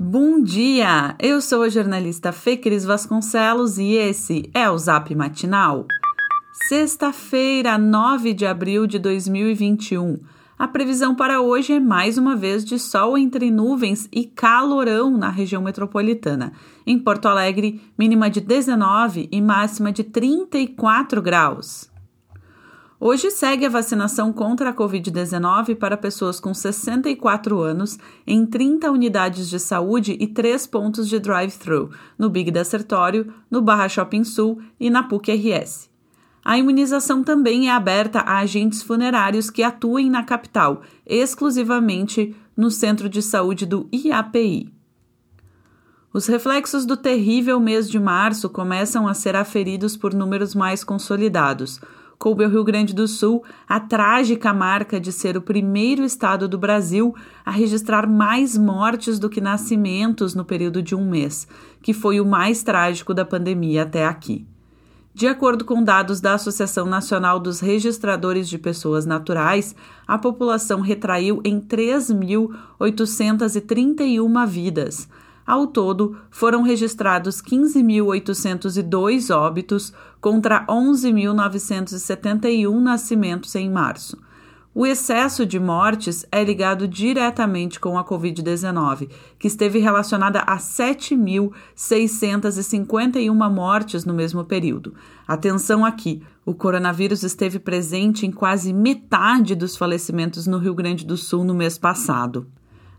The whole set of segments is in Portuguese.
Bom dia! Eu sou a jornalista Fê Cris Vasconcelos e esse é o Zap Matinal. Sexta-feira, 9 de abril de 2021. A previsão para hoje é mais uma vez de sol entre nuvens e calorão na região metropolitana. Em Porto Alegre, mínima de 19 e máxima de 34 graus. Hoje segue a vacinação contra a Covid-19 para pessoas com 64 anos em 30 unidades de saúde e 3 pontos de drive-thru, no Big Desertório, no Barra Shopping Sul e na PUC-RS. A imunização também é aberta a agentes funerários que atuem na capital, exclusivamente no Centro de Saúde do IAPI. Os reflexos do terrível mês de março começam a ser aferidos por números mais consolidados coube ao Rio Grande do Sul a trágica marca de ser o primeiro estado do Brasil a registrar mais mortes do que nascimentos no período de um mês, que foi o mais trágico da pandemia até aqui. De acordo com dados da Associação Nacional dos Registradores de Pessoas Naturais, a população retraiu em 3.831 vidas. Ao todo, foram registrados 15.802 óbitos contra 11.971 nascimentos em março. O excesso de mortes é ligado diretamente com a Covid-19, que esteve relacionada a 7.651 mortes no mesmo período. Atenção aqui: o coronavírus esteve presente em quase metade dos falecimentos no Rio Grande do Sul no mês passado.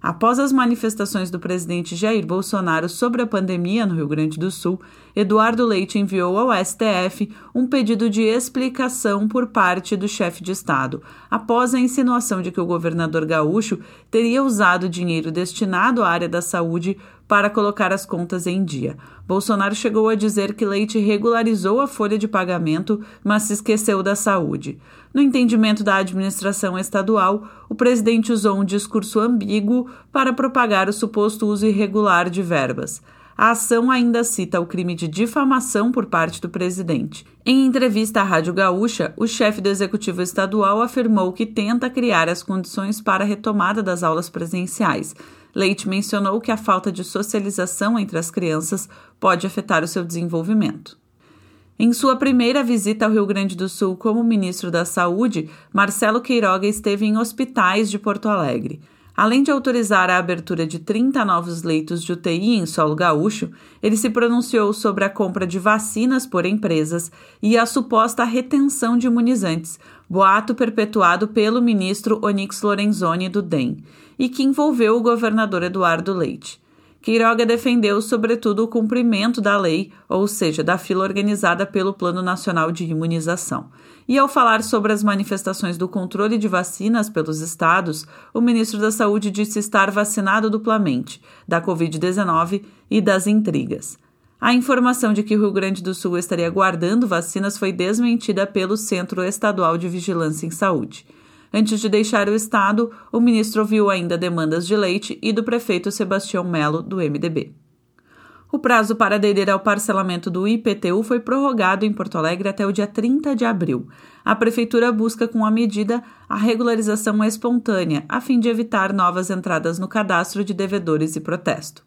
Após as manifestações do presidente Jair Bolsonaro sobre a pandemia no Rio Grande do Sul, Eduardo Leite enviou ao STF um pedido de explicação por parte do chefe de Estado, após a insinuação de que o governador gaúcho teria usado dinheiro destinado à área da saúde para colocar as contas em dia. Bolsonaro chegou a dizer que Leite regularizou a folha de pagamento, mas se esqueceu da saúde. No entendimento da administração estadual, o presidente usou um discurso ambíguo para propagar o suposto uso irregular de verbas. A ação ainda cita o crime de difamação por parte do presidente. Em entrevista à Rádio Gaúcha, o chefe do executivo estadual afirmou que tenta criar as condições para a retomada das aulas presenciais. Leite mencionou que a falta de socialização entre as crianças pode afetar o seu desenvolvimento. Em sua primeira visita ao Rio Grande do Sul como ministro da Saúde, Marcelo Queiroga esteve em hospitais de Porto Alegre. Além de autorizar a abertura de 30 novos leitos de UTI em solo gaúcho, ele se pronunciou sobre a compra de vacinas por empresas e a suposta retenção de imunizantes, boato perpetuado pelo ministro Onyx Lorenzoni do DEM, e que envolveu o governador Eduardo Leite. Queiroga defendeu, sobretudo, o cumprimento da lei, ou seja, da fila organizada pelo Plano Nacional de Imunização. E ao falar sobre as manifestações do controle de vacinas pelos estados, o ministro da Saúde disse estar vacinado duplamente, da Covid-19 e das intrigas. A informação de que o Rio Grande do Sul estaria guardando vacinas foi desmentida pelo Centro Estadual de Vigilância em Saúde. Antes de deixar o estado, o ministro ouviu ainda demandas de Leite e do prefeito Sebastião Melo, do MDB. O prazo para aderir ao parcelamento do IPTU foi prorrogado em Porto Alegre até o dia 30 de abril. A Prefeitura busca, com a medida, a regularização espontânea, a fim de evitar novas entradas no cadastro de devedores e protesto.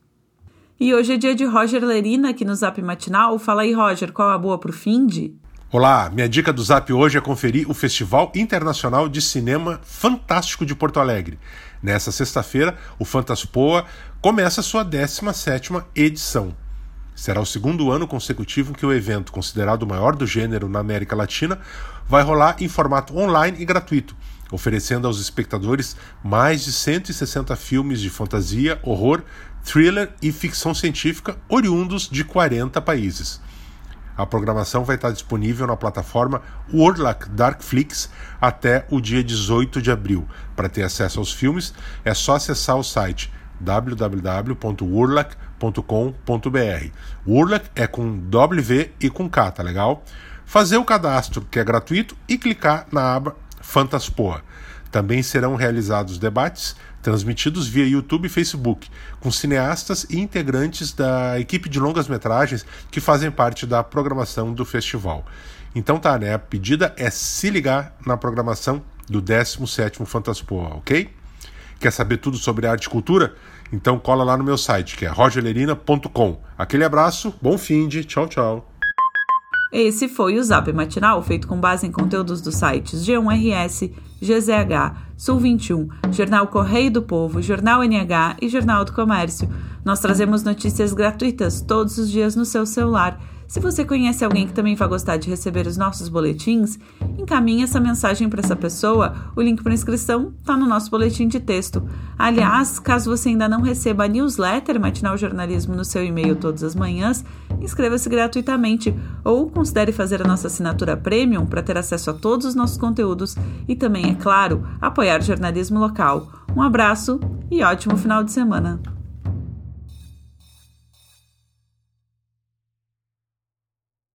E hoje é dia de Roger Lerina aqui no Zap Matinal. Fala aí, Roger, qual a boa pro fim de? Olá, minha dica do Zap hoje é conferir o Festival Internacional de Cinema Fantástico de Porto Alegre. Nessa sexta-feira, o Fantaspoa começa sua 17ª edição. Será o segundo ano consecutivo que o evento, considerado o maior do gênero na América Latina, vai rolar em formato online e gratuito, oferecendo aos espectadores mais de 160 filmes de fantasia, horror, thriller e ficção científica oriundos de 40 países. A programação vai estar disponível na plataforma Worldlac Darkflix até o dia 18 de abril. Para ter acesso aos filmes, é só acessar o site www.urlac.com.br. Urlac é com W e com K, tá legal? Fazer o cadastro, que é gratuito, e clicar na aba Fantaspoa. Também serão realizados debates transmitidos via YouTube e Facebook, com cineastas e integrantes da equipe de longas-metragens que fazem parte da programação do festival. Então tá, né? A pedida é se ligar na programação do 17º Fantaspoa, ok? Quer saber tudo sobre arte e cultura? Então cola lá no meu site, que é rogerlerina.com. Aquele abraço, bom fim de, tchau, tchau. Esse foi o Zap Matinal, feito com base em conteúdos dos sites G1RS, GZH, Sul 21, Jornal Correio do Povo, Jornal NH e Jornal do Comércio. Nós trazemos notícias gratuitas todos os dias no seu celular. Se você conhece alguém que também vai gostar de receber os nossos boletins, encaminhe essa mensagem para essa pessoa. O link para inscrição está no nosso boletim de texto. Aliás, caso você ainda não receba a newsletter Matinal Jornalismo no seu e-mail todas as manhãs, inscreva-se gratuitamente ou considere fazer a nossa assinatura premium para ter acesso a todos os nossos conteúdos e também, é claro, apoiar o jornalismo local. Um abraço e ótimo final de semana.